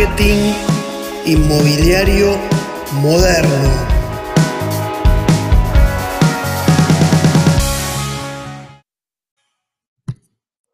marketing inmobiliario moderno.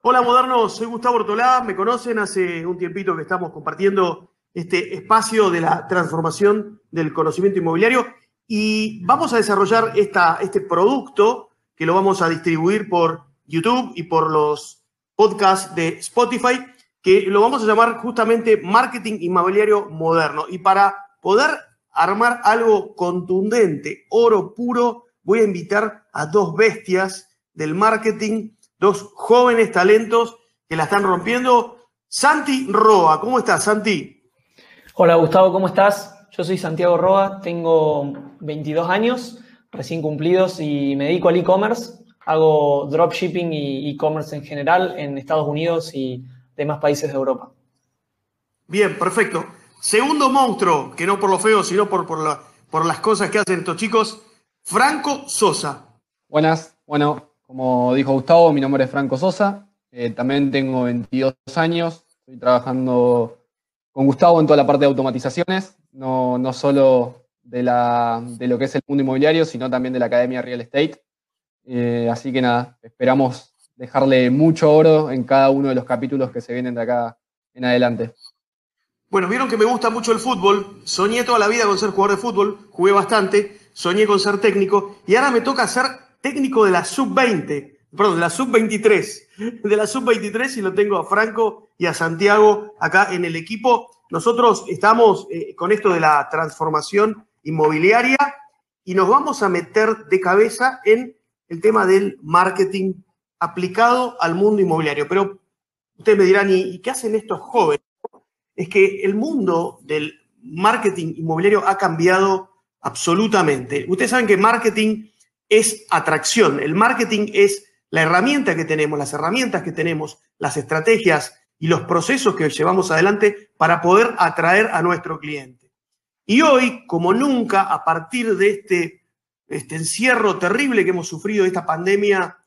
Hola modernos, soy Gustavo Ortolá, me conocen hace un tiempito que estamos compartiendo este espacio de la transformación del conocimiento inmobiliario y vamos a desarrollar esta, este producto que lo vamos a distribuir por YouTube y por los podcasts de Spotify, que lo vamos a llamar justamente Marketing Inmobiliario Moderno. Y para poder armar algo contundente, oro puro, voy a invitar a dos bestias del marketing, dos jóvenes talentos que la están rompiendo. Santi Roa, ¿cómo estás, Santi? Hola, Gustavo, ¿cómo estás? Yo soy Santiago Roa, tengo 22 años recién cumplidos y me dedico al e-commerce. Hago dropshipping y e-commerce en general en Estados Unidos y demás países de Europa. Bien, perfecto. Segundo monstruo, que no por lo feo, sino por, por, la, por las cosas que hacen estos chicos, Franco Sosa. Buenas, bueno, como dijo Gustavo, mi nombre es Franco Sosa, eh, también tengo 22 años, estoy trabajando con Gustavo en toda la parte de automatizaciones, no, no solo de, la, de lo que es el mundo inmobiliario, sino también de la Academia Real Estate. Eh, así que nada, esperamos dejarle mucho oro en cada uno de los capítulos que se vienen de acá en adelante. Bueno, vieron que me gusta mucho el fútbol, soñé toda la vida con ser jugador de fútbol, jugué bastante, soñé con ser técnico. Y ahora me toca ser técnico de la sub-20, perdón, de la sub-23, de la sub-23 y lo tengo a Franco y a Santiago acá en el equipo. Nosotros estamos eh, con esto de la transformación inmobiliaria y nos vamos a meter de cabeza en el tema del marketing aplicado al mundo inmobiliario. Pero ustedes me dirán, ¿y qué hacen estos jóvenes? Es que el mundo del marketing inmobiliario ha cambiado absolutamente. Ustedes saben que marketing es atracción, el marketing es la herramienta que tenemos, las herramientas que tenemos, las estrategias y los procesos que llevamos adelante para poder atraer a nuestro cliente. Y hoy, como nunca, a partir de este, este encierro terrible que hemos sufrido, esta pandemia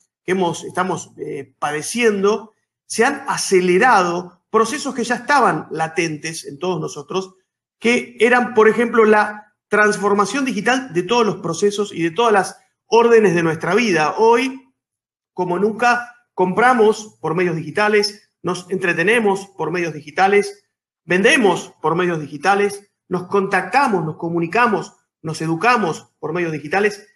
estamos eh, padeciendo, se han acelerado procesos que ya estaban latentes en todos nosotros, que eran, por ejemplo, la transformación digital de todos los procesos y de todas las órdenes de nuestra vida. Hoy, como nunca, compramos por medios digitales, nos entretenemos por medios digitales, vendemos por medios digitales, nos contactamos, nos comunicamos, nos educamos por medios digitales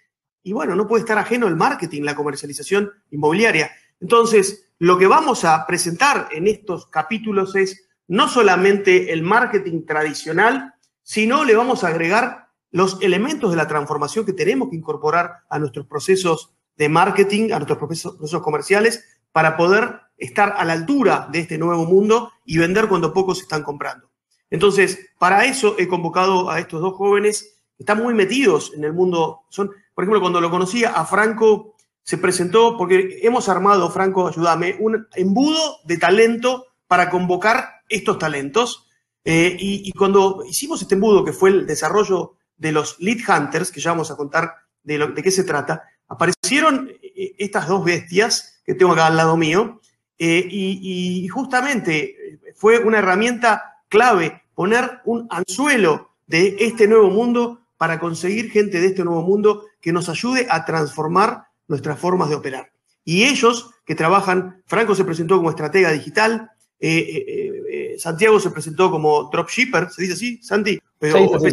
y bueno, no puede estar ajeno el marketing, la comercialización inmobiliaria. Entonces, lo que vamos a presentar en estos capítulos es no solamente el marketing tradicional, sino le vamos a agregar los elementos de la transformación que tenemos que incorporar a nuestros procesos de marketing, a nuestros procesos, comerciales, para poder estar a la altura de este nuevo mundo y vender cuando pocos están comprando. Entonces, para eso he convocado a estos dos jóvenes que están muy metidos en el mundo. Son, por ejemplo, cuando lo conocía a Franco, se presentó, porque hemos armado, Franco, ayúdame, un embudo de talento para convocar estos talentos. Eh, y, cuando hicimos este embudo, que fue el desarrollo de los lead hunters, que ya vamos a contar de, lo, de qué se trata, aparecieron eh, estas dos bestias que tengo acá al lado mío, eh, y, y, justamente fue una herramienta clave poner un anzuelo de este nuevo mundo para conseguir gente de este nuevo mundo que nos ayude a transformar nuestras formas de operar. Y ellos que trabajan, Franco se presentó como estratega digital, eh, eh, eh, Santiago se presentó como dropshipper, ¿se dice así, Santi? Pero, sí,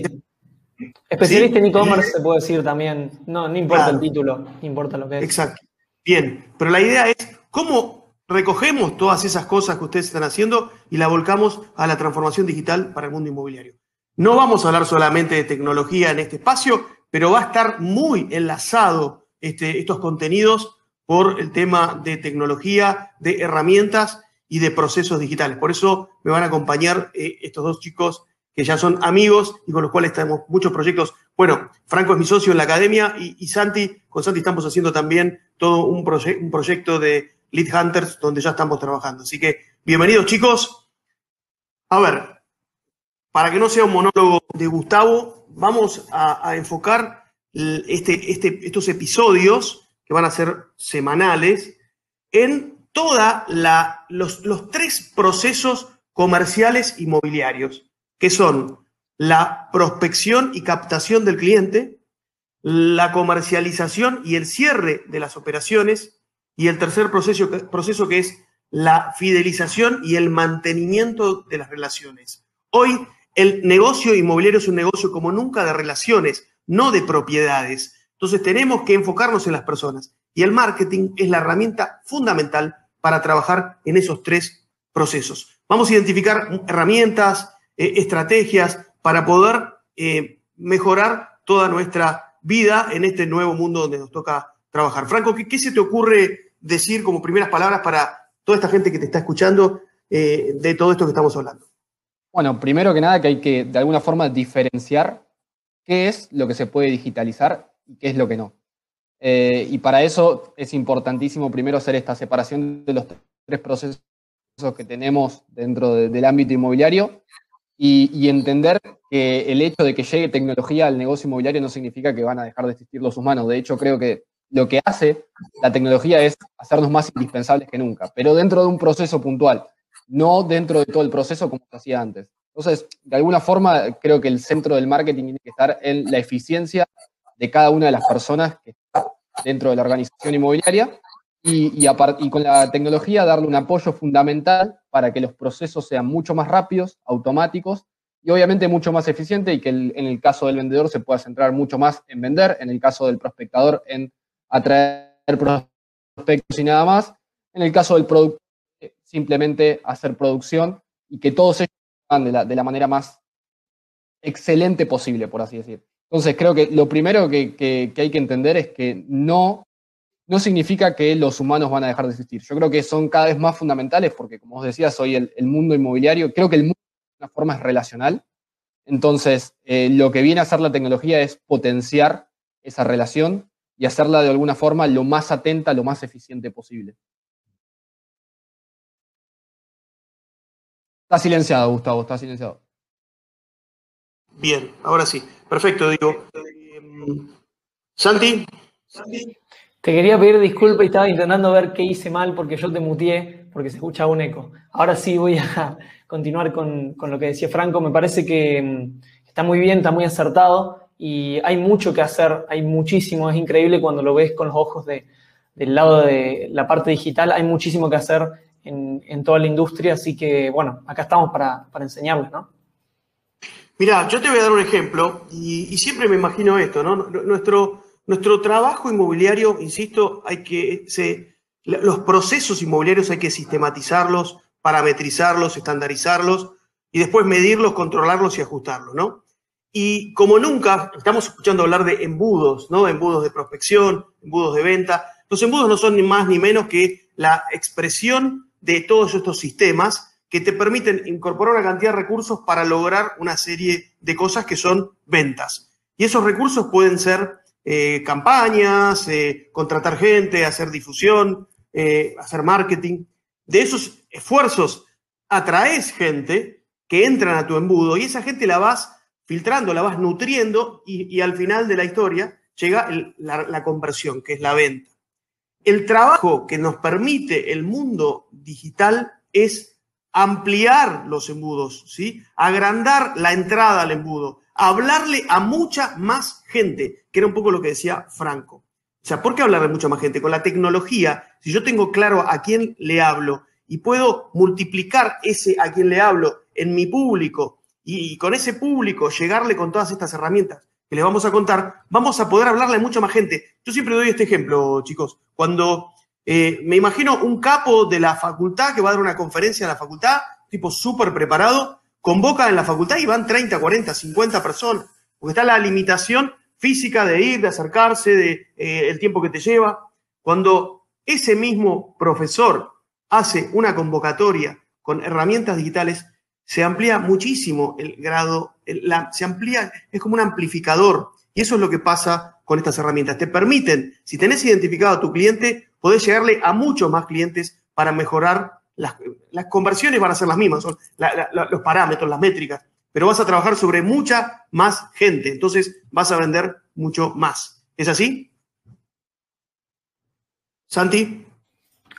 sí. Especialista en e-commerce se puede decir también, no, no importa claro. el título, no importa lo que es. Exacto. Bien, pero la idea es cómo recogemos todas esas cosas que ustedes están haciendo y la volcamos a la transformación digital para el mundo inmobiliario. No vamos a hablar solamente de tecnología en este espacio, pero va a estar muy enlazado este, estos contenidos por el tema de tecnología, de herramientas y de procesos digitales. Por eso me van a acompañar eh, estos dos chicos que ya son amigos y con los cuales tenemos muchos proyectos. Bueno, Franco es mi socio en la academia y, Santi, con Santi estamos haciendo también todo un, un proyecto de Lead Hunters donde ya estamos trabajando. Así que bienvenidos chicos. A ver, para que no sea un monólogo de Gustavo, vamos a, enfocar este, este, estos episodios, que van a ser semanales, en todos los, los tres procesos comerciales inmobiliarios. que son la prospección y captación del cliente, la comercialización y el cierre de las operaciones, y el tercer proceso, proceso que es la fidelización y el mantenimiento de las relaciones. Hoy el negocio inmobiliario es un negocio como nunca de relaciones, no de propiedades. Entonces tenemos que enfocarnos en las personas y el marketing es la herramienta fundamental para trabajar en esos tres procesos. Vamos a identificar herramientas, eh, estrategias para poder eh, mejorar toda nuestra vida en este nuevo mundo donde nos toca trabajar. Franco, ¿qué, se te ocurre decir como primeras palabras para toda esta gente que te está escuchando eh, de todo esto que estamos hablando? Bueno, primero que nada que hay que de alguna forma diferenciar qué es lo que se puede digitalizar y qué es lo que no. Eh, y para eso es importantísimo primero hacer esta separación de los tres procesos que tenemos dentro del ámbito inmobiliario y, entender que el hecho de que llegue tecnología al negocio inmobiliario no significa que van a dejar de existir los humanos. De hecho, creo que lo que hace la tecnología es hacernos más indispensables que nunca, pero dentro de un proceso puntual, no dentro de todo el proceso como se hacía antes. Entonces, de alguna forma, creo que el centro del marketing tiene que estar en la eficiencia de cada una de las personas que está dentro de la organización inmobiliaria y, y, con la tecnología darle un apoyo fundamental para que los procesos sean mucho más rápidos, automáticos y obviamente mucho más eficientes y que en el caso del vendedor se pueda centrar mucho más en vender, en el caso del prospectador en atraer prospectos y nada más, en el caso del producto simplemente hacer producción y que todos ellos de la, de la manera más excelente posible, por así decir. Entonces creo que lo primero que, que hay que entender es que no no significa que los humanos van a dejar de existir. Yo creo que son cada vez más fundamentales porque, como os decía, soy el, mundo inmobiliario. Creo que el mundo de una forma es relacional. Entonces, eh, lo que viene a hacer la tecnología es potenciar esa relación y hacerla de alguna forma lo más atenta, lo más eficiente posible. Está silenciado, Gustavo, está silenciado. Bien, ahora sí. Perfecto, digo. Eh, Santi. Santi. Te quería pedir disculpas y estaba intentando ver qué hice mal porque yo te mutié porque se escuchaba un eco. Ahora sí voy a continuar con, lo que decía Franco. Me parece que mm, está muy bien, está muy acertado y hay mucho que hacer, hay muchísimo. Es increíble cuando lo ves con los ojos del lado de la parte digital. Hay muchísimo que hacer en, toda la industria, así que bueno, acá estamos para, para enseñarles, ¿no? Mira, yo te voy a dar un ejemplo y, y siempre me imagino esto, ¿no? Nuestro nuestro trabajo inmobiliario, insisto, hay que, los procesos inmobiliarios hay que sistematizarlos, parametrizarlos, estandarizarlos y después medirlos, controlarlos y ajustarlos, ¿no? Y como nunca, estamos escuchando hablar de embudos, ¿no? Embudos de prospección, embudos de venta. Los embudos no son ni más ni menos que la expresión de todos estos sistemas que te permiten incorporar una cantidad de recursos para lograr una serie de cosas que son ventas. Y esos recursos pueden ser eh, campañas, eh, contratar gente, hacer difusión, eh, hacer marketing. De esos esfuerzos atraes gente que entran a tu embudo y esa gente la vas filtrando, la vas nutriendo y, al final de la historia llega la, la conversión, que es la venta. El trabajo que nos permite el mundo digital es ampliar los embudos, ¿sí? agrandar la entrada al embudo, hablarle a mucha más gente, que era un poco lo que decía Franco. O sea, ¿por qué hablarle a mucha más gente? Con la tecnología, si yo tengo claro a quién le hablo y puedo multiplicar ese a quién le hablo en mi público y, con ese público llegarle con todas estas herramientas que les vamos a contar, vamos a poder hablarle a mucha más gente. Yo siempre doy este ejemplo, chicos. Cuando eh, me imagino un capo de la facultad que va a dar una conferencia en la facultad, tipo súper preparado, convoca en la facultad y van 30, 40, 50 personas, porque está la limitación física de ir, de acercarse, de eh, el tiempo que te lleva. Cuando ese mismo profesor hace una convocatoria con herramientas digitales, se amplía muchísimo el grado, se amplía, es como un amplificador. Y eso es lo que pasa con estas herramientas. Te permiten, si tenés identificado a tu cliente, podés llegarle a muchos más clientes para mejorar las, conversiones van a ser las mismas, son los parámetros, las métricas, pero vas a trabajar sobre mucha más gente, entonces vas a vender mucho más. ¿Es así? Santi.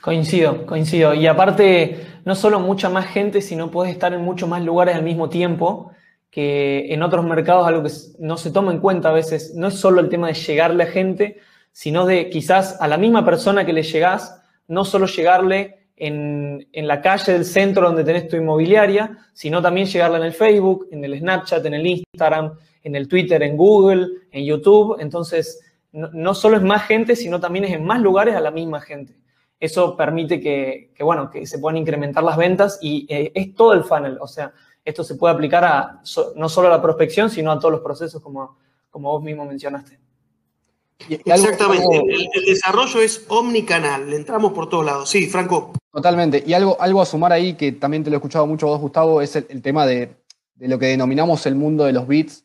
Coincido, coincido. Y aparte, no solo mucha más gente, sino puedes estar en muchos más lugares al mismo tiempo. Que en otros mercados algo que no se toma en cuenta a veces, no es solo el tema de llegarle a gente, sino de quizás a la misma persona que le llegás, no solo llegarle en, la calle del centro donde tenés tu inmobiliaria, sino también llegarle en el Facebook, en el Snapchat, en el Instagram, en el Twitter, en Google, en YouTube. Entonces, no, solo es más gente, sino también es en más lugares a la misma gente. Eso permite que, bueno, que se puedan incrementar las ventas y eh, es todo el funnel. O sea, esto se puede aplicar a no solo a la prospección, sino a todos los procesos, como, como vos mismo mencionaste. Exactamente, el, desarrollo es omnicanal, le entramos por todos lados. Sí, Franco. Totalmente, y algo, algo a sumar ahí, que también te lo he escuchado mucho vos, Gustavo, es el, tema de, lo que denominamos el mundo de los bits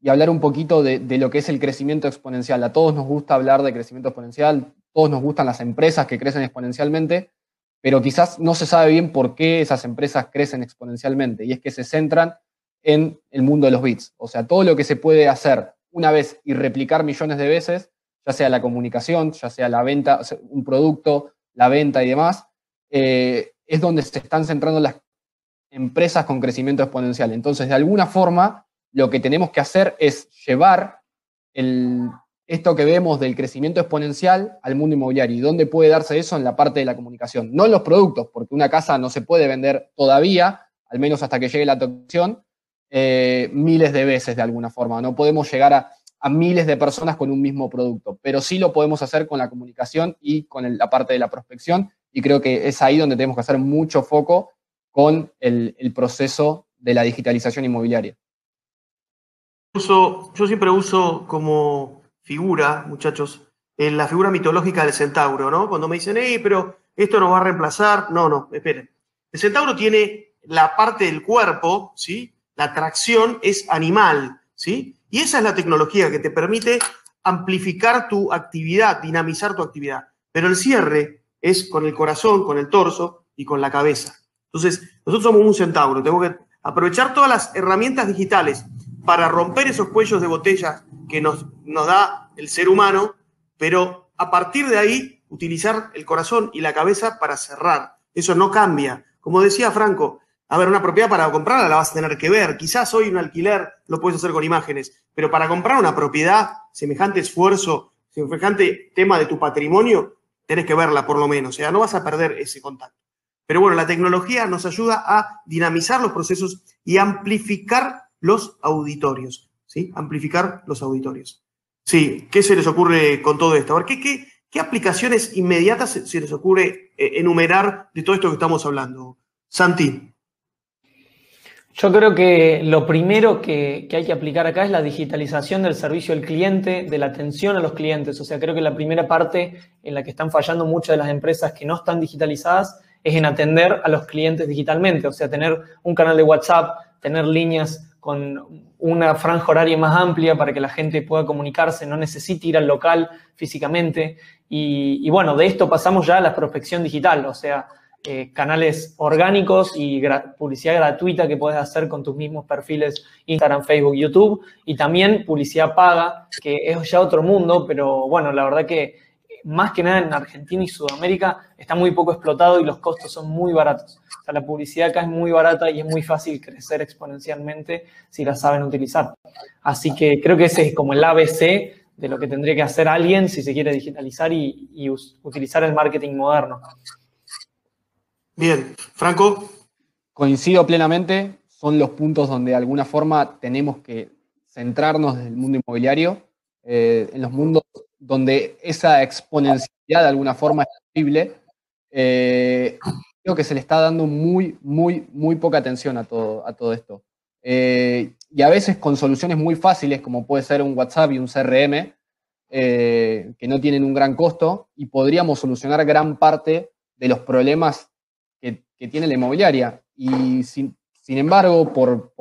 y hablar un poquito de, lo que es el crecimiento exponencial. A todos nos gusta hablar de crecimiento exponencial, todos nos gustan las empresas que crecen exponencialmente, pero quizás no se sabe bien por qué esas empresas crecen exponencialmente, y es que se centran en el mundo de los bits. O sea, todo lo que se puede hacer una vez y replicar millones de veces, ya sea la comunicación, ya sea la venta, un producto, la venta y demás, eh, es donde se están centrando las empresas con crecimiento exponencial. Entonces, de alguna forma, lo que tenemos que hacer es llevar esto que vemos del crecimiento exponencial al mundo inmobiliario. ¿Y dónde puede darse eso? En la parte de la comunicación. No en los productos, porque una casa no se puede vender todavía, al menos hasta que llegue la atracción, eh, miles de veces de alguna forma. No podemos llegar a, miles de personas con un mismo producto, pero sí lo podemos hacer con la comunicación y con la parte de la prospección. Y creo que es ahí donde tenemos que hacer mucho foco con el, proceso de la digitalización inmobiliaria. yo siempre uso como figura, muchachos, en la figura mitológica del centauro, ¿no? Cuando me dicen, hey, pero esto nos va a reemplazar. No, no, esperen. El centauro tiene la parte del cuerpo, ¿sí? La tracción es animal, ¿sí? Y esa es la tecnología que te permite amplificar tu actividad, dinamizar tu actividad. Pero el cierre es con el corazón, con el torso y con la cabeza. Entonces, nosotros somos un centauro, tengo que aprovechar todas las herramientas digitales para romper esos cuellos de botella que nos, nos da el ser humano, pero a partir de ahí utilizar el corazón y la cabeza para cerrar. Eso no cambia. Como decía Franco, a ver, una propiedad para comprarla la vas a tener que ver. Quizás hoy un alquiler lo puedes hacer con imágenes, pero para comprar una propiedad, semejante esfuerzo, semejante tema de tu patrimonio, tenés que verla por lo menos. O sea, no vas a perder ese contacto. Pero bueno, la tecnología nos ayuda a dinamizar los procesos y amplificar los auditorios. ¿Sí? Amplificar los auditorios. Sí, ¿qué se les ocurre con todo esto? Ver, ¿qué, qué, aplicaciones inmediatas se, les ocurre eh, enumerar de todo esto que estamos hablando? Santi. Yo creo que lo primero que, hay que aplicar acá es la digitalización del servicio al cliente, de la atención a los clientes. O sea, creo que la primera parte en la que están fallando muchas de las empresas que no están digitalizadas es en atender a los clientes digitalmente. O sea, tener un canal de WhatsApp, tener líneas con una franja horaria más amplia para que la gente pueda comunicarse, no necesite ir al local físicamente. Y, bueno, de esto pasamos ya a la prospección digital. O sea, eh, canales orgánicos y publicidad gratuita que puedes hacer con tus mismos perfiles Instagram, Facebook, YouTube y también publicidad paga, que es ya otro mundo, pero bueno, la verdad que más que nada en Argentina y Sudamérica está muy poco explotado y los costos son muy baratos. O sea, la publicidad acá es muy barata y es muy fácil crecer exponencialmente si la saben utilizar. Así que creo que ese es como el ABC de lo que tendría que hacer alguien si se quiere digitalizar y, y utilizar el marketing moderno. Bien, Franco. Coincido plenamente, son los puntos donde de alguna forma tenemos que centrarnos en el mundo inmobiliario, eh, en los mundos donde esa exponencialidad de alguna forma es posible. Eh, creo que se le está dando muy, muy, muy poca atención a todo, a todo esto. Eh, y a veces con soluciones muy fáciles, como puede ser un WhatsApp y un CRM, que no tienen un gran costo, y podríamos solucionar gran parte de los problemas que, tiene la inmobiliaria. Y sin, embargo, por,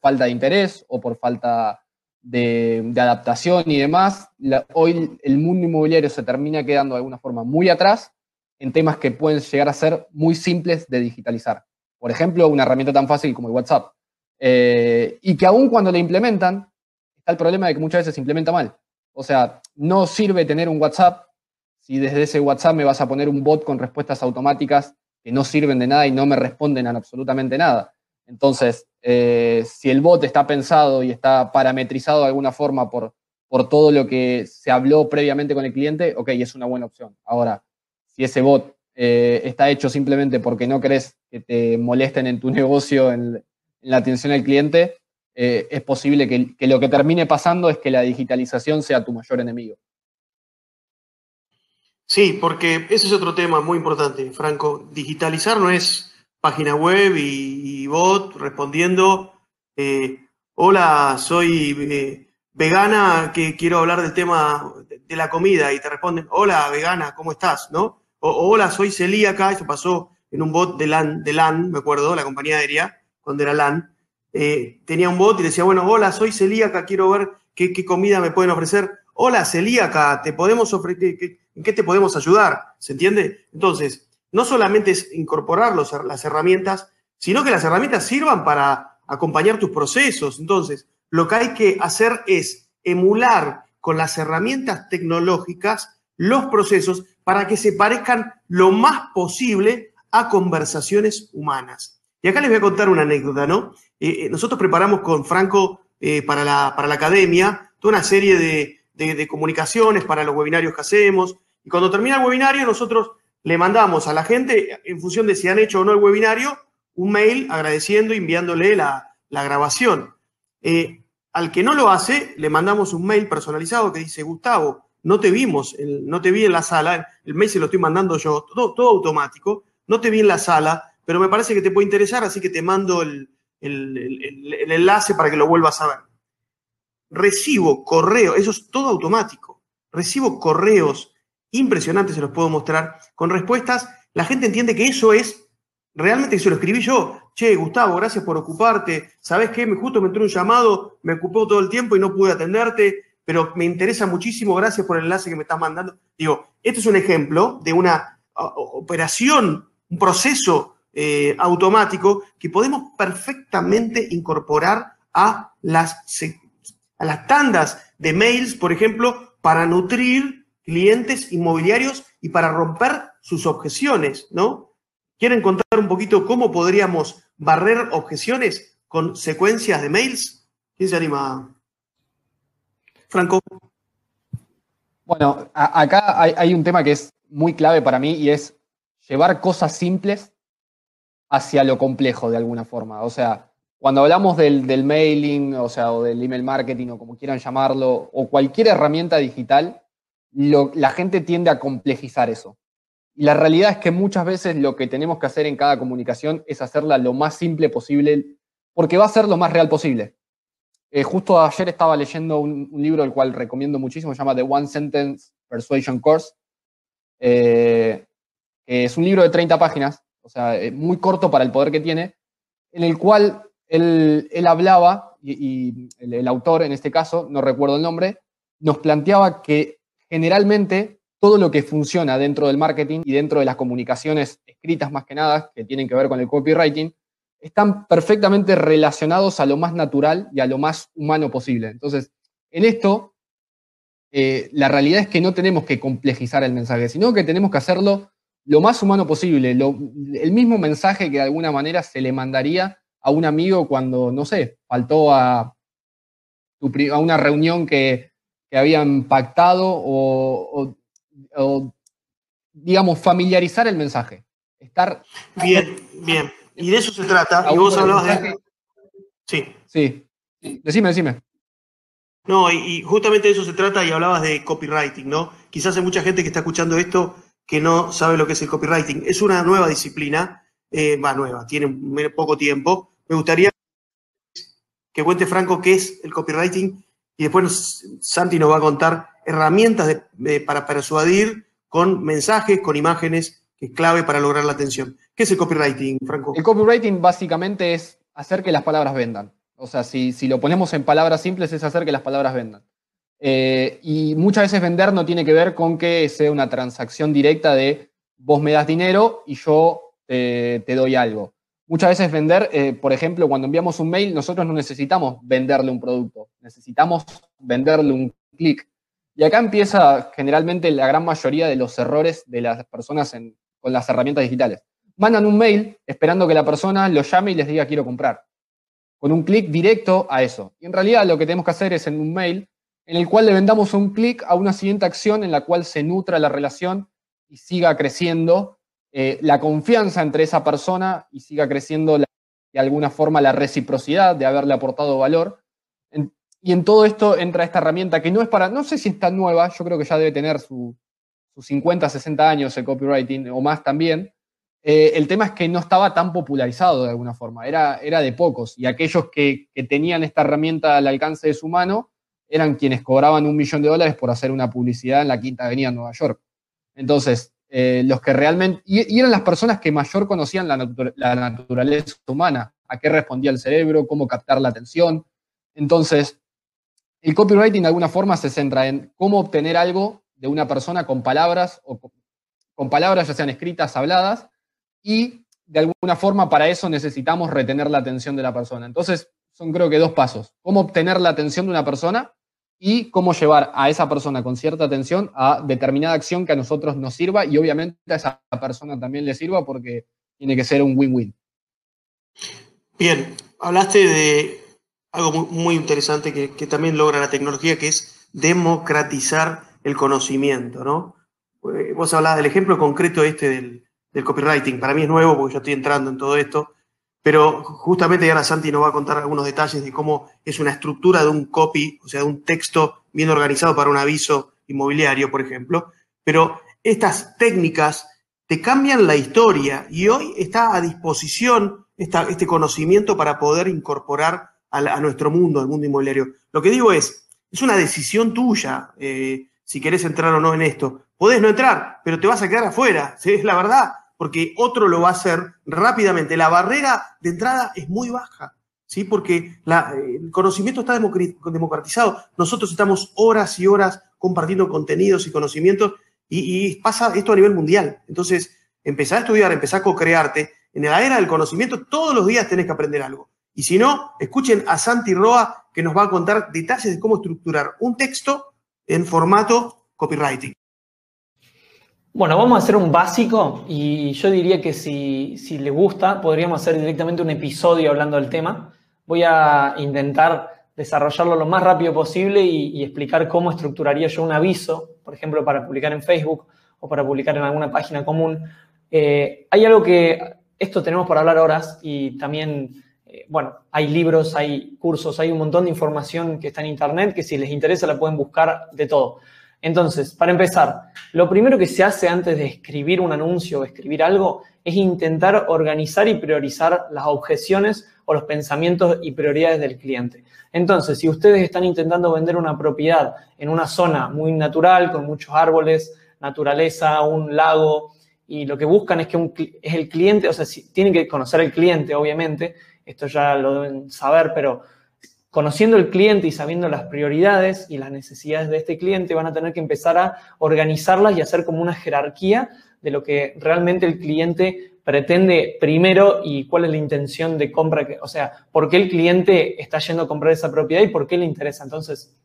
falta de interés o por falta de, adaptación y demás, hoy el mundo inmobiliario se termina quedando de alguna forma muy atrás en temas que pueden llegar a ser muy simples de digitalizar. Por ejemplo, una herramienta tan fácil como el WhatsApp. Eh, y que aún cuando la implementan, está el problema de que muchas veces se implementa mal. O sea, no sirve tener un WhatsApp si desde ese WhatsApp me vas a poner un bot con respuestas automáticas que no sirven de nada y no me responden a absolutamente nada. Entonces, eh, si el bot está pensado y está parametrizado de alguna forma por, por todo lo que se habló previamente con el cliente, ok, es una buena opción. Ahora, si ese bot eh, está hecho simplemente porque no querés que te molesten en tu negocio, en, la atención al cliente, eh, es posible que, lo que termine pasando es que la digitalización sea tu mayor enemigo. Sí, porque ese es otro tema muy importante, Franco. Digitalizar no es página web y, bot respondiendo, eh, hola, soy eh, vegana, que quiero hablar del tema de la comida, y te responden, hola, vegana, ¿cómo estás? ¿No? O, hola, soy celíaca, eso pasó en un bot de LAN, de LAN, me acuerdo, la compañía aérea, cuando era LAN, eh, tenía un bot y decía, bueno, hola, soy celíaca, quiero ver qué, qué comida me pueden ofrecer. Hola, celíaca, ¿te podemos ofrecer, ¿en qué te podemos ayudar? ¿Se entiende? Entonces, no solamente es incorporar las herramientas, sino que las herramientas sirvan para acompañar tus procesos. Entonces, lo que hay que hacer es emular con las herramientas tecnológicas los procesos para que se parezcan lo más posible a conversaciones humanas. Y acá les voy a contar una anécdota, ¿no? Eh, eh, nosotros preparamos con Franco eh, para, la, para, la, academia toda una serie de, de comunicaciones para los webinarios que hacemos. Y cuando termina el webinario, nosotros le mandamos a la gente, en función de si han hecho o no el webinario, un mail agradeciendo y enviándole la, grabación. Eh, al que no lo hace, le mandamos un mail personalizado que dice, Gustavo, no te vimos, no te vi en la sala, el mail se lo estoy mandando yo, todo, automático, no te vi en la sala, pero me parece que te puede interesar, así que te mando el, el enlace para que lo vuelvas a ver. Recibo correo, eso es todo automático. Recibo correos impresionantes, se los puedo mostrar, con respuestas, la gente entiende que eso es, realmente se lo escribí yo, che, Gustavo, gracias por ocuparte, ¿sabes qué? Justo me entró un llamado, me ocupó todo el tiempo y no pude atenderte, pero me interesa muchísimo, gracias por el enlace que me estás mandando. Digo, este es un ejemplo de una operación, un proceso eh, automático que podemos perfectamente incorporar a las, a las tandas de mails, por ejemplo, para nutrir clientes inmobiliarios y para romper sus objeciones, ¿no? ¿Quieren contar un poquito cómo podríamos barrer objeciones con secuencias de mails? ¿Quién se anima? Franco. Bueno, acá hay, un tema que es muy clave para mí y es llevar cosas simples hacia lo complejo de alguna forma. O sea, cuando hablamos del, del, mailing, o sea, o del email marketing, o como quieran llamarlo, o cualquier herramienta digital, la gente tiende a complejizar eso. Y la realidad es que muchas veces lo que tenemos que hacer en cada comunicación es hacerla lo más simple posible, porque va a ser lo más real posible. Eh, justo ayer estaba leyendo un, libro el cual recomiendo muchísimo, se llama The One Sentence Persuasion Course. Eh, es un libro de 30 páginas, o sea, muy corto para el poder que tiene, en el cual él, hablaba, y, el autor en este caso, no recuerdo el nombre, nos planteaba que generalmente todo lo que funciona dentro del marketing y dentro de las comunicaciones escritas más que nada, que tienen que ver con el copywriting, están perfectamente relacionados a lo más natural y a lo más humano posible. Entonces, en esto, eh, la realidad es que no tenemos que complejizar el mensaje, sino que tenemos que hacerlo lo más humano posible, el mismo mensaje que de alguna manera se le mandaría a un amigo cuando, no sé, faltó a, a una reunión que, que habían pactado o, digamos, familiarizar el mensaje. Estar. Bien, bien. Y de eso se trata. Y vos hablabas de. Sí. Sí. Decime, decime. No, y, justamente de eso se trata y hablabas de copywriting, ¿no? Quizás hay mucha gente que está escuchando esto que no sabe lo que es el copywriting. Es una nueva disciplina, eh, va nueva, tiene poco tiempo. Me gustaría que cuente Franco qué es el copywriting y después Santi nos va a contar herramientas para persuadir con mensajes, con imágenes, que es clave para lograr la atención. ¿Qué es el copywriting, Franco? El copywriting básicamente es hacer que las palabras vendan. O sea, si, lo ponemos en palabras simples, es hacer que las palabras vendan. Eh, y muchas veces vender no tiene que ver con que sea una transacción directa de vos me das dinero y yo te doy algo. Muchas veces vender, eh, por ejemplo, cuando enviamos un mail, nosotros no necesitamos venderle un producto, necesitamos venderle un clic. Y acá empieza generalmente la gran mayoría de los errores de las personas con las herramientas digitales. mandan un mail esperando que la persona lo llame y les diga quiero comprar. Con un clic directo a eso. Y en realidad lo que tenemos que hacer es en un mail en el cual le vendamos un clic a una siguiente acción en la cual se nutra la relación y siga creciendo eh, la confianza entre esa persona y siga creciendo de alguna forma la reciprocidad de haberle aportado valor. y en todo esto entra esta herramienta que no es para, no sé si está nueva, yo creo que ya debe tener sus 50, 60 años el copywriting o más también. Eh, el tema es que no estaba tan popularizado de alguna forma, era, era de pocos. Y aquellos que, que tenían esta herramienta al alcance de su mano eran quienes cobraban un millón de dólares por hacer una publicidad en la Quinta Avenida en Nueva York. Entonces, eh, los que realmente, y, eran las personas que mayor conocían la, naturaleza humana, a qué respondía el cerebro, cómo captar la atención. Entonces, el copywriting de alguna forma se centra en cómo obtener algo de una persona con palabras, o con, palabras ya sean escritas, habladas, y de alguna forma para eso necesitamos retener la atención de la persona. Entonces, son creo que dos pasos. Cómo obtener la atención de una persona y cómo llevar a esa persona con cierta atención a determinada acción que a nosotros nos sirva y obviamente a esa persona también le sirva porque tiene que ser un win-win. Bien, hablaste de algo muy, interesante que, también logra la tecnología, que es democratizar el conocimiento, ¿no? Eh, vos hablabas del ejemplo concreto este del, del copywriting. Para mí es nuevo porque yo estoy entrando en todo esto pero justamente ahora Santi nos va a contar algunos detalles de cómo es una estructura de un copy, o sea, de un texto bien organizado para un aviso inmobiliario, por ejemplo. Pero estas técnicas te cambian la historia y hoy está a disposición este conocimiento para poder incorporar a, nuestro mundo, al mundo inmobiliario. Lo que digo es, es una decisión tuya eh, si querés entrar o no en esto. Podés no entrar, pero te vas a quedar afuera, es la verdad porque otro lo va a hacer rápidamente. La barrera de entrada es muy baja, ¿sí? porque el conocimiento está democratizado. Nosotros estamos horas y horas compartiendo contenidos y conocimientos y, pasa esto a nivel mundial. Entonces, empezar a estudiar, empezar a co-crearte. En la era del conocimiento, todos los días tenés que aprender algo. Y si no, escuchen a Santi Roa, que nos va a contar detalles de cómo estructurar un texto en formato copywriting. Bueno, vamos a hacer un básico y yo diría que si, si les gusta, podríamos hacer directamente un episodio hablando del tema. Voy a intentar desarrollarlo lo más rápido posible y, explicar cómo estructuraría yo un aviso, por ejemplo, para publicar en Facebook o para publicar en alguna página común. Eh, hay algo que, esto tenemos para hablar horas y también, eh, bueno, hay libros, hay cursos, hay un montón de información que está en Internet que si les interesa la pueden buscar de todo. Entonces, para empezar, lo primero que se hace antes de escribir un anuncio o escribir algo es intentar organizar y priorizar las objeciones o los pensamientos y prioridades del cliente. Entonces, si ustedes están intentando vender una propiedad en una zona muy natural, con muchos árboles, naturaleza, un lago, y lo que buscan es que es el cliente, o sea, tienen que conocer al cliente, obviamente, esto ya lo deben saber, pero Conociendo el cliente y sabiendo las prioridades y las necesidades de este cliente, van a tener que empezar a organizarlas y hacer como una jerarquía de lo que realmente el cliente pretende primero y cuál es la intención de compra, o sea, por qué el cliente está yendo a comprar esa propiedad y por qué le interesa. Entonces,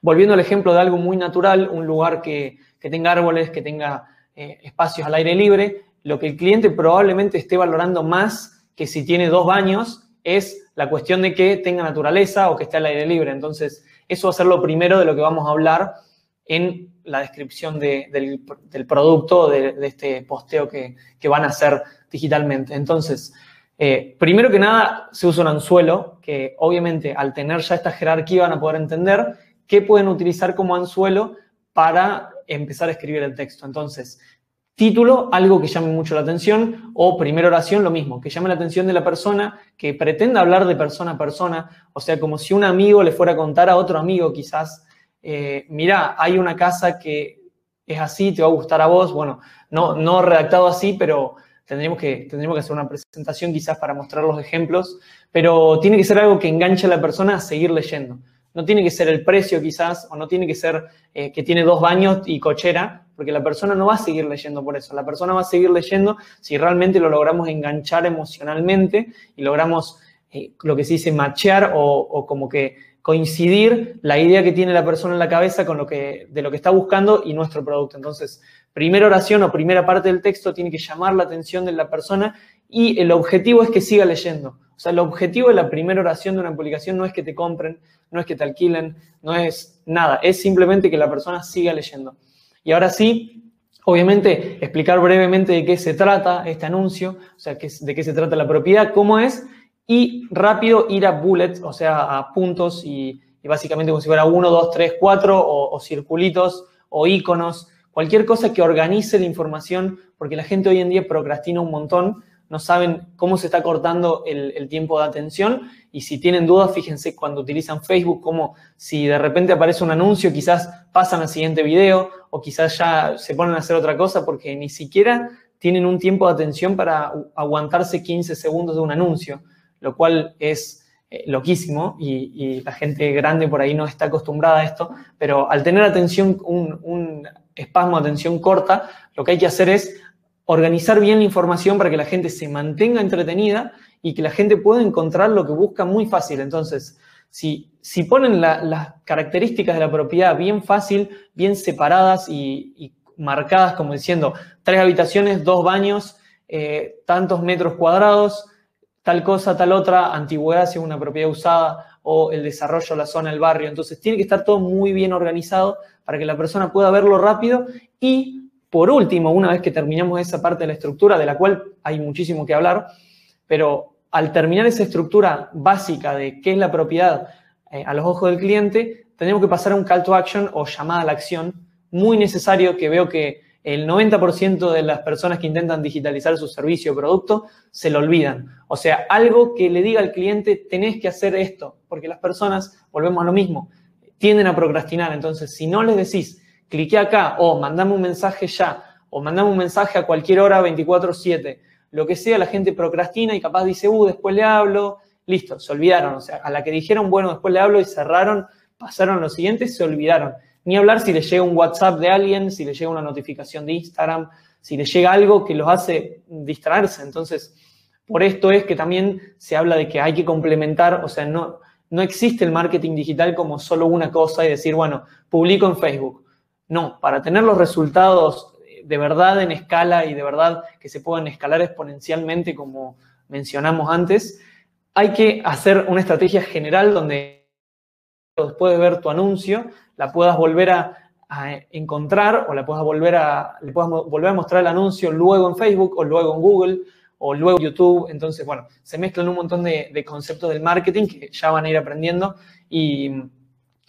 volviendo al ejemplo de algo muy natural, un lugar que, tenga árboles, que tenga eh, espacios al aire libre, lo que el cliente probablemente esté valorando más que si tiene dos baños es la cuestión de que tenga naturaleza o que esté al aire libre. Entonces, eso va a ser lo primero de lo que vamos a hablar en la descripción del, producto, de, de, este posteo que, van a hacer digitalmente. Entonces, eh, primero que nada, se usa un anzuelo, que obviamente al tener ya esta jerarquía van a poder entender qué pueden utilizar como anzuelo para empezar a escribir el texto. Entonces, Título, algo que llame mucho la atención, o primera oración, lo mismo, que llame la atención de la persona, que pretenda hablar de persona a persona, o sea, como si un amigo le fuera a contar a otro amigo quizás, eh, mira, hay una casa que es así, te va a gustar a vos, bueno, no, no redactado así, pero tendríamos que, tendríamos que hacer una presentación quizás para mostrar los ejemplos, pero tiene que ser algo que enganche a la persona a seguir leyendo. No tiene que ser el precio quizás, o no tiene que ser eh, que tiene dos baños y cochera, porque la persona no va a seguir leyendo por eso. La persona va a seguir leyendo si realmente lo logramos enganchar emocionalmente y logramos eh, lo que se dice machear o, como que coincidir la idea que tiene la persona en la cabeza con lo que, de lo que está buscando y nuestro producto. Entonces, primera oración o primera parte del texto tiene que llamar la atención de la persona y el objetivo es que siga leyendo. O sea, el objetivo de la primera oración de una publicación no es que te compren, no es que te alquilen, no es nada, es simplemente que la persona siga leyendo. Y ahora sí, obviamente, explicar brevemente de qué se trata este anuncio, o sea, de qué se trata la propiedad, cómo es, y rápido ir a bullets, o sea, a puntos y, básicamente como si fuera 1, 2, 3, 4 o circulitos o iconos, cualquier cosa que organice la información, porque la gente hoy en día procrastina un montón no saben cómo se está cortando el, tiempo de atención y si tienen dudas, fíjense cuando utilizan Facebook, como si de repente aparece un anuncio, quizás pasan al siguiente video o quizás ya se ponen a hacer otra cosa porque ni siquiera tienen un tiempo de atención para aguantarse 15 segundos de un anuncio, lo cual es eh, loquísimo y, la gente grande por ahí no está acostumbrada a esto, pero al tener atención, un espasmo atención corta, lo que hay que hacer es organizar bien la información para que la gente se mantenga entretenida y que la gente pueda encontrar lo que busca muy fácil. Entonces, si, si ponen las características de la propiedad bien fácil, bien separadas y, marcadas como diciendo tres habitaciones, dos baños, eh, tantos metros cuadrados, tal cosa, tal otra, antigüedad si es una propiedad usada o el desarrollo, la zona, el barrio. Entonces tiene que estar todo muy bien organizado para que la persona pueda verlo rápido y por último, una vez que terminamos esa parte de la estructura, de la cual hay muchísimo que hablar, pero al terminar esa estructura básica de qué es la propiedad eh, a los ojos del cliente, tenemos que pasar a un call to action o llamada a la acción muy necesario que veo que el 90% de las personas que intentan digitalizar su servicio o producto se lo olvidan. O sea, algo que le diga al cliente, tenés que hacer esto, porque las personas, volvemos a lo mismo, tienden a procrastinar. Entonces, si no les decís, clique acá o mandame un mensaje ya o mandame un mensaje a cualquier hora 24/7. Lo que sea, la gente procrastina y capaz dice, uh, después le hablo, listo, se olvidaron. O sea, a la que dijeron, bueno, después le hablo y cerraron, pasaron los siguientes, se olvidaron. Ni hablar si le llega un WhatsApp de alguien, si le llega una notificación de Instagram, si le llega algo que los hace distraerse. Entonces, por esto es que también se habla de que hay que complementar, o sea, no, no existe el marketing digital como solo una cosa y decir, bueno, publico en Facebook no, para tener los resultados de verdad en escala y de verdad que se puedan escalar exponencialmente, como mencionamos antes, hay que hacer una estrategia general donde después de ver tu anuncio, la puedas volver a, encontrar o la puedas volver a, le puedas volver a mostrar el anuncio luego en Facebook o luego en Google o luego YouTube. Entonces, bueno, se mezclan un montón de, de conceptos del marketing que ya van a ir aprendiendo y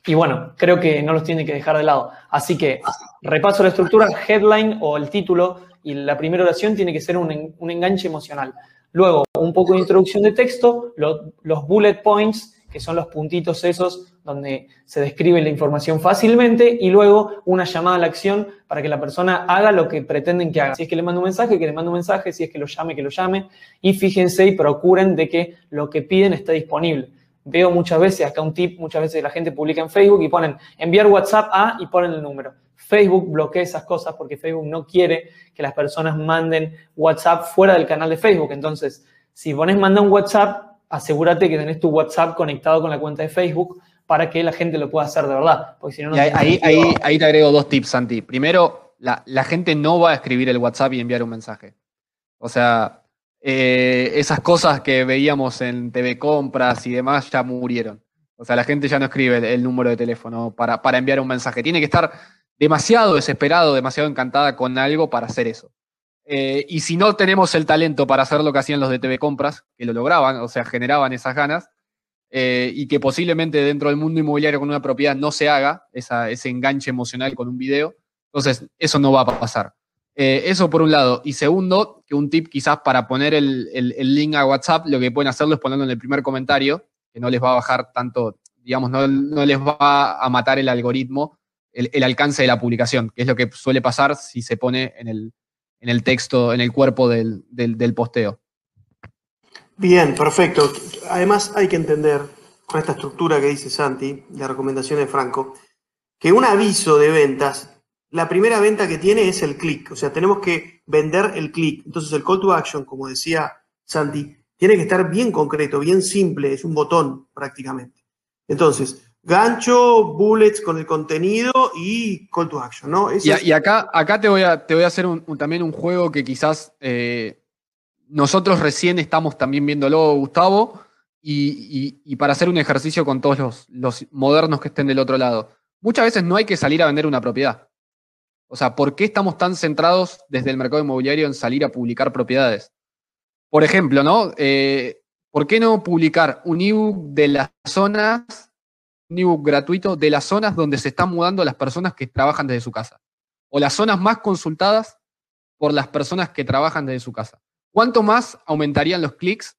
y bueno, creo que no los tiene que dejar de lado. Así que repaso la estructura, headline o el título y la primera oración tiene que ser un, enganche emocional. Luego, un poco de introducción de texto, los bullet points, que son los puntitos esos donde se describe la información fácilmente, y luego una llamada a la acción para que la persona haga lo que pretenden que haga. Si es que le mando un mensaje, que le mando un mensaje, si es que lo llame, que lo llame, y fíjense y procuren de que lo que piden esté disponible. Veo muchas veces, acá un tip, muchas veces la gente publica en Facebook y ponen enviar WhatsApp a y ponen el número. Facebook bloquea esas cosas porque Facebook no quiere que las personas manden WhatsApp fuera del canal de Facebook. Entonces, si pones manda un WhatsApp, asegúrate que tenés tu WhatsApp conectado con la cuenta de Facebook para que la gente lo pueda hacer de verdad. Porque si no, ahí, ahí, ahí, te agrego dos tips, Santi. Primero, la, la gente no va a escribir el WhatsApp y enviar un mensaje. O sea, eh, esas cosas que veíamos en TV Compras y demás ya murieron. O sea, la gente ya no escribe el, número de teléfono para, para, enviar un mensaje. Tiene que estar demasiado desesperado, demasiado encantada con algo para hacer eso. Eh, y si no tenemos el talento para hacer lo que hacían los de TV Compras, que lo lograban, o sea, generaban esas ganas, eh, y que posiblemente dentro del mundo inmobiliario con una propiedad no se haga ese enganche emocional con un video, entonces eso no va a pasar. Eh, eso por un lado. Y segundo, que un tip quizás para poner el, link a WhatsApp, lo que pueden hacerlo es ponerlo en el primer comentario, que no les va a bajar tanto, digamos, no, les va a matar el algoritmo, el, alcance de la publicación, que es lo que suele pasar si se pone en el, en el texto, en el cuerpo del, del posteo. Bien, perfecto. Además hay que entender con esta estructura que dice Santi, la recomendación de Franco, que un aviso de ventas la primera venta que tiene es el clic, o sea, tenemos que vender el clic. Entonces el call to action, como decía Santi, tiene que estar bien concreto, bien simple, es un botón prácticamente. Entonces, gancho, bullets con el contenido y call to action, ¿no? y, acá, acá te voy a, te voy a hacer también un juego que quizás eh, nosotros recién estamos también viéndolo, Gustavo, y, para hacer un ejercicio con todos los, los modernos que estén del otro lado. Muchas veces no hay que salir a vender una propiedad. O sea, ¿por qué estamos tan centrados desde el mercado inmobiliario en salir a publicar propiedades? Por ejemplo, ¿no? Eh, ¿Por qué no publicar un ebook de las zonas, ebook gratuito de las zonas donde se están mudando las personas que trabajan desde su casa? O las zonas más consultadas por las personas que trabajan desde su casa. ¿Cuánto más aumentarían los clics?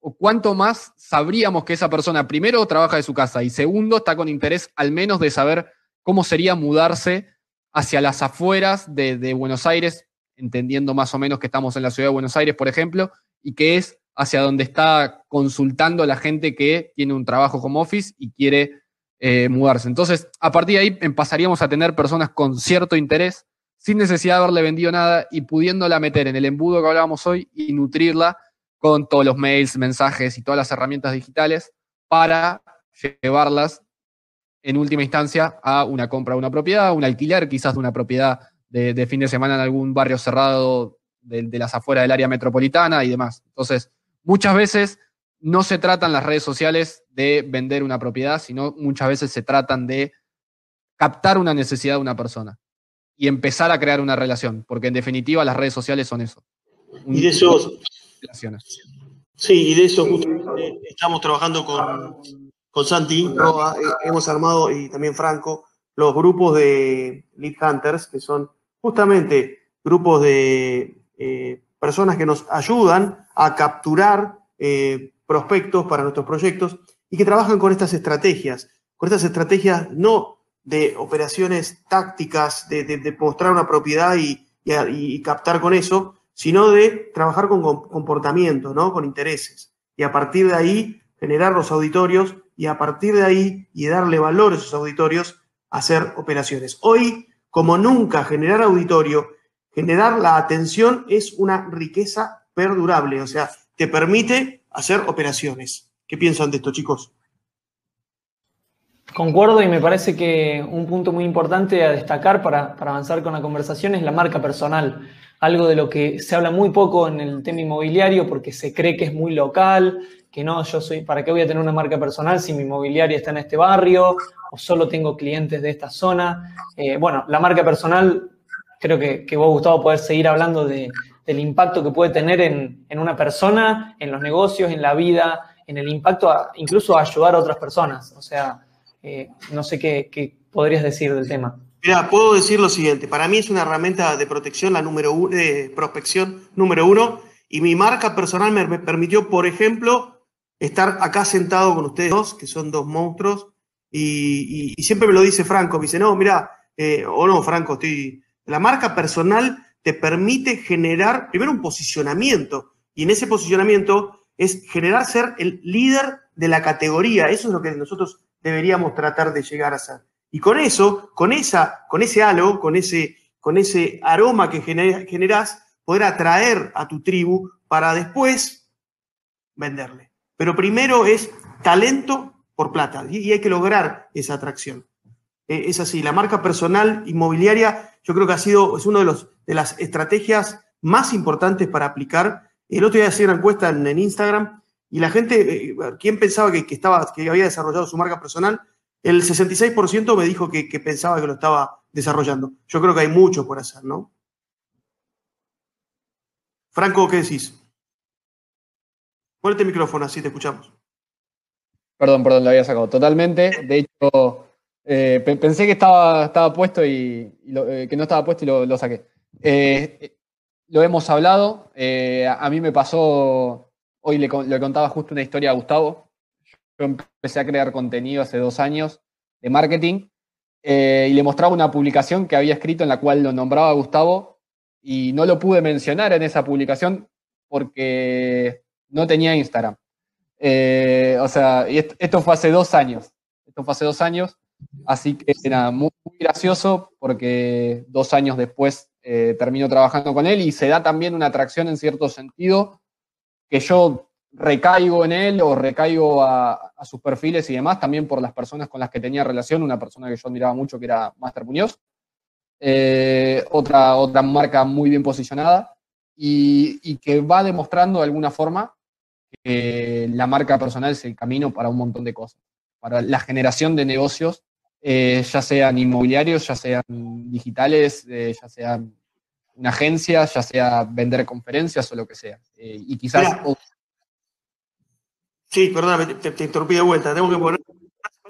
¿O cuánto más sabríamos que esa persona, primero, trabaja de su casa y segundo, está con interés al menos de saber cómo sería mudarse hacia las afueras de Buenos Aires, entendiendo más o menos que estamos en la ciudad de Buenos Aires, por ejemplo, y que es hacia donde está consultando la gente que tiene un trabajo como office y quiere eh, mudarse. Entonces, a partir de ahí pasaríamos a tener personas con cierto interés, sin necesidad de haberle vendido nada y pudiéndola meter en el embudo que hablábamos hoy y nutrirla con todos los mails, mensajes y todas las herramientas digitales para llevarlas en última instancia a una compra de una propiedad, un alquiler quizás de una propiedad de, de fin de semana en algún barrio cerrado de, las afueras del área metropolitana y demás. Entonces, muchas veces no se tratan las redes sociales de vender una propiedad, sino muchas veces se tratan de captar una necesidad de una persona y empezar a crear una relación, porque en definitiva las redes sociales son eso. Y de eso... Sí, y de eso estamos trabajando con, con Santi, eh, hemos armado, y también Franco, los grupos de Lead Hunters, que son justamente grupos de eh, personas que nos ayudan a capturar eh, prospectos para nuestros proyectos y que trabajan con estas estrategias, con estas estrategias no de operaciones tácticas, de, mostrar una propiedad y, captar con eso, sino de trabajar con comportamiento, ¿no? con intereses. Y a partir de ahí generar los auditorios y a partir de ahí y darle valor a esos auditorios, hacer operaciones. Hoy, como nunca, generar auditorio generar la atención es una riqueza perdurable, o sea, te permite hacer operaciones. ¿Qué piensan de esto, chicos? Concuerdo y me parece que un punto muy importante a destacar para, avanzar con la conversación es la marca personal. Algo de lo que se habla muy poco en el tema inmobiliario porque se cree que es muy local, que no, yo soy, ¿para qué voy a tener una marca personal si mi inmobiliaria está en este barrio o solo tengo clientes de esta zona? Eh, bueno, la marca personal creo que, que vos, Gustavo, poder seguir hablando de, del impacto que puede tener en, una persona, en los negocios, en la vida, en el impacto, incluso a ayudar a otras personas. O sea, eh, no sé qué, podrías decir del tema. Mira, puedo decir lo siguiente. Para mí es una herramienta de protección, la número uno, de prospección número uno, y mi marca personal me, permitió, por ejemplo, estar acá sentado con ustedes dos, que son dos monstruos, y, siempre me lo dice Franco, me dice, no, mira, eh, o no, Franco, estoy, la marca personal te permite generar primero un posicionamiento y en ese posicionamiento es generar ser el líder de la categoría. Eso es lo que nosotros deberíamos tratar de llegar a ser. Y con eso, con, esa, con ese halo, con ese, con ese aroma que generas, poder atraer a tu tribu para después venderle. Pero primero es talento por plata y hay que lograr esa atracción. Eh, es así, la marca personal inmobiliaria yo creo que ha sido, es una de, los, de las estrategias más importantes para aplicar. El otro día hacía una encuesta en, Instagram y la gente, eh, ¿quién pensaba que, estaba, que había desarrollado su marca personal? El 66% me dijo que, pensaba que lo estaba desarrollando. Yo creo que hay mucho por hacer, ¿no? Franco, ¿qué decís? Ponete el micrófono, así te escuchamos. Perdón, perdón, lo había sacado. Totalmente. De hecho, eh, pensé que estaba, estaba puesto y, eh, que no estaba puesto y lo, saqué. Eh, lo hemos hablado. a mí me pasó, hoy le, contaba justo una historia a Gustavo. Yo empecé a crear contenido hace dos años de marketing y le mostraba una publicación que había escrito en la cual lo nombraba Gustavo y no lo pude mencionar en esa publicación porque no tenía Instagram. o sea, esto fue hace dos años. Esto fue hace dos años. Así que nada, muy, gracioso porque dos años después eh, termino trabajando con él y se da también una atracción en cierto sentido que yo recaigo en él o recaigo a, sus perfiles y demás, también por las personas con las que tenía relación, una persona que yo admiraba mucho que era Master Muñoz, eh, otra, otra marca muy bien posicionada y, que va demostrando de alguna forma que la marca personal es el camino para un montón de cosas, para la generación de negocios, eh, ya sean inmobiliarios, ya sean digitales, eh, ya sean una agencia, ya sea vender conferencias o lo que sea. y quizás... Sí, perdóname, te, te, interrumpí de vuelta. Tengo que poner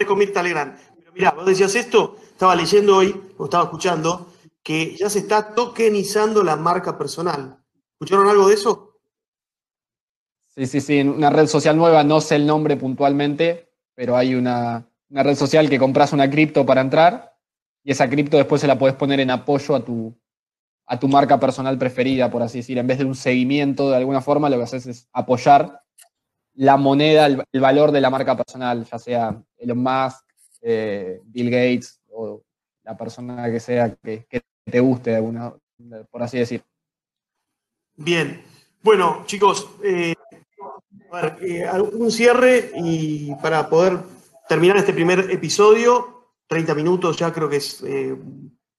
con Mirta Legrand. Pero mirá, vos decías esto, estaba leyendo hoy, o estaba escuchando, que ya se está tokenizando la marca personal. ¿Escucharon algo de eso? Sí, sí, sí, una red social nueva, no sé el nombre puntualmente, pero hay una, una red social que compras una cripto para entrar y esa cripto después se la puedes poner en apoyo a tu, a tu marca personal preferida, por así decir. En vez de un seguimiento de alguna forma, lo que haces es apoyar la moneda, el, valor de la marca personal, ya sea Elon Musk, eh, Bill Gates o la persona que sea que, te guste, alguna, por así decir. Bien. Bueno, chicos, eh, eh, un cierre y para poder terminar este primer episodio, 30 minutos ya creo que es,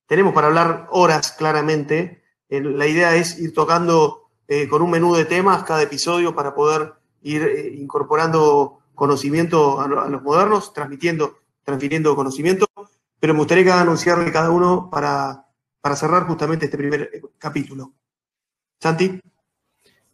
tenemos para hablar horas claramente. la idea es ir tocando con un menú de temas cada episodio para poder ir eh, incorporando conocimiento a, los modernos, transmitiendo, transfiriendo conocimiento, pero me gustaría que anunciarle cada uno para, para cerrar justamente este primer eh, capítulo. Santi.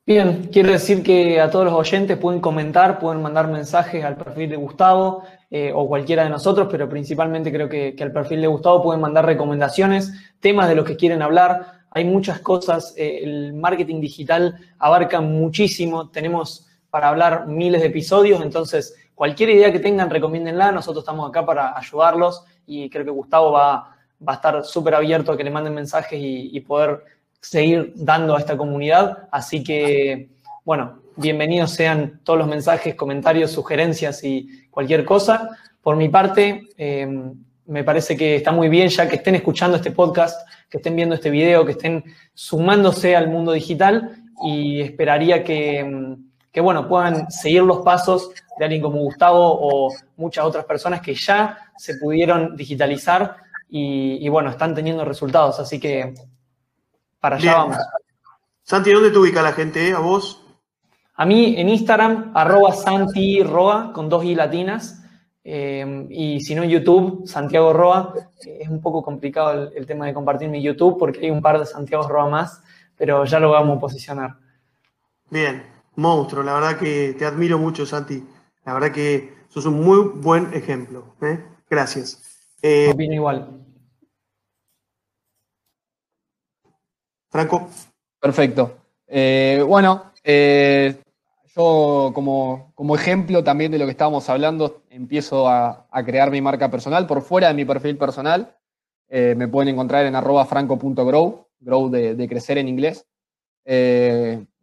Bien, quiero decir que a todos los oyentes pueden comentar, pueden mandar mensajes al perfil de Gustavo eh, o cualquiera de nosotros, pero principalmente creo que, que, al perfil de Gustavo pueden mandar recomendaciones, temas de los que quieren hablar. Hay muchas cosas, el marketing digital abarca muchísimo, tenemos para hablar miles de episodios, entonces cualquier idea que tengan, recomiéndenla, nosotros estamos acá para ayudarlos y creo que Gustavo va, va a estar súper abierto a que le manden mensajes y, poder seguir dando a esta comunidad, así que, bueno, bienvenidos sean todos los mensajes, comentarios, sugerencias y cualquier cosa. Por mi parte, em, me parece que está muy bien ya que estén escuchando este podcast, que estén viendo este video, que estén sumándose al mundo digital y esperaría que que bueno, puedan seguir los pasos de alguien como Gustavo o muchas otras personas que ya se pudieron digitalizar y, bueno, están teniendo resultados. Así que para allá vamos. Santi, ¿dónde te ubica la gente? ¿A vos? A mí en Instagram, arroba Santi Roa, con dos i latinas. Eh, y si no en YouTube, Santiago Roa. Es un poco complicado el, el, tema de compartir mi YouTube porque hay un par de Santiago Roa más, pero ya lo vamos a posicionar. Bien, monstruo. La verdad que te admiro mucho, Santi. La verdad que sos un muy buen ejemplo. ¿eh? Gracias. Eh, igual. Franco. Perfecto. Eh, bueno, eh, yo como, ejemplo también de lo que estábamos hablando, empiezo a, crear mi marca personal por fuera de mi perfil personal. me pueden encontrar en arroba franco.grow, grow de, de crecer en inglés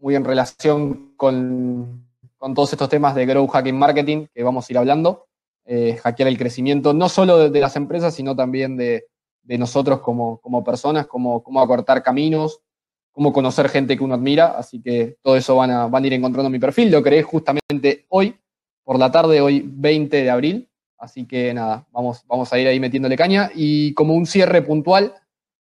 muy en relación con, todos estos temas de Grow Hacking Marketing que vamos a ir hablando. Eh, hackear el crecimiento no solo de, las empresas, sino también de, nosotros como, personas, cómo, cómo acortar caminos, cómo conocer gente que uno admira. Así que todo eso van a, van a ir encontrando en mi perfil. Lo creé justamente hoy, por la tarde, hoy 20 de abril. Así que nada, vamos, vamos a ir ahí metiéndole caña. Y como un cierre puntual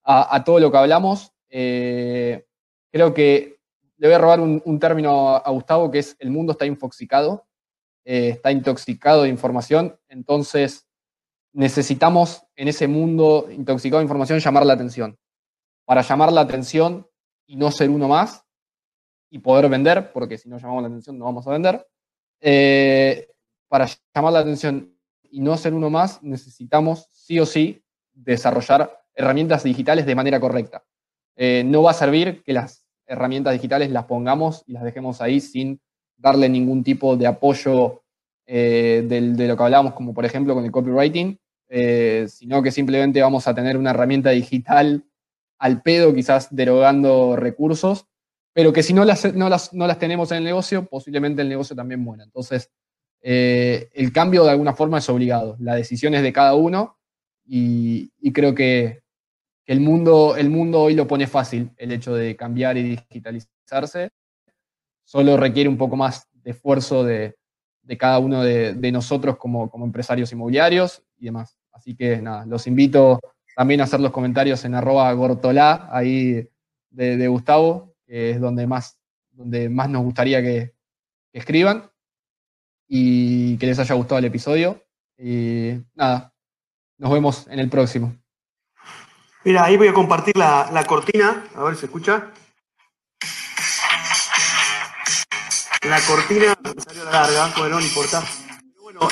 a, todo lo que hablamos, eh, creo que le voy a robar un, término a Gustavo que es el mundo está infoxicado, eh, está intoxicado de información, entonces necesitamos en ese mundo intoxicado de información llamar la atención. Para llamar la atención y no ser uno más y poder vender, porque si no llamamos la atención no vamos a vender, eh, para llamar la atención y no ser uno más necesitamos sí o sí desarrollar herramientas digitales de manera correcta. Eh, no va a servir que las herramientas digitales las pongamos y las dejemos ahí sin darle ningún tipo de apoyo eh, de lo que hablábamos, como por ejemplo con el copywriting, eh, sino que simplemente vamos a tener una herramienta digital al pedo, quizás derogando recursos, pero que si no las, no las, tenemos en el negocio, posiblemente el negocio también muera. Entonces, eh, el cambio de alguna forma es obligado, la decisión es de cada uno y creo que el mundo, el mundo hoy lo pone fácil, el hecho de cambiar y digitalizarse. Solo requiere un poco más esfuerzo de, cada uno de, nosotros como, empresarios inmobiliarios y demás. Así que nada, los invito también hacer los comentarios en arroba gortolá, ahí de, Gustavo, que es donde más, donde más nos gustaría que, escriban y que les haya gustado el episodio. Y nada, nos vemos en el próximo. Mira, ahí voy a compartir la, la cortina, a ver si se escucha. La cortina salió larga, bueno, no importa.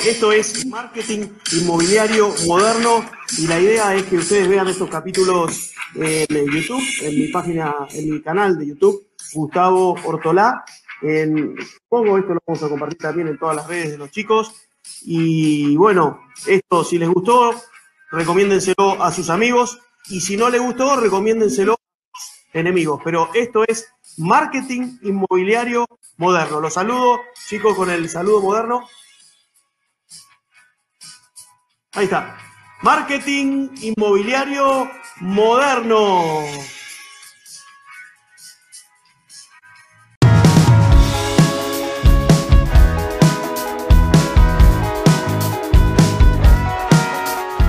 Esto es marketing inmobiliario moderno y la idea es que ustedes vean estos capítulos en YouTube, en mi página, en mi canal de YouTube, Gustavo Ortolá. En, pongo esto lo vamos a compartir también en todas las redes de los chicos. Y bueno, esto si les gustó, recomiéndenselo a sus amigos. Y si no les gustó, recomiéndenselo a sus enemigos. Pero esto es marketing inmobiliario moderno. Los saludo, chicos, con el saludo moderno. Ahí está. Marketing inmobiliario moderno.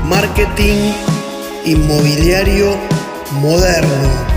Marketing inmobiliario moderno.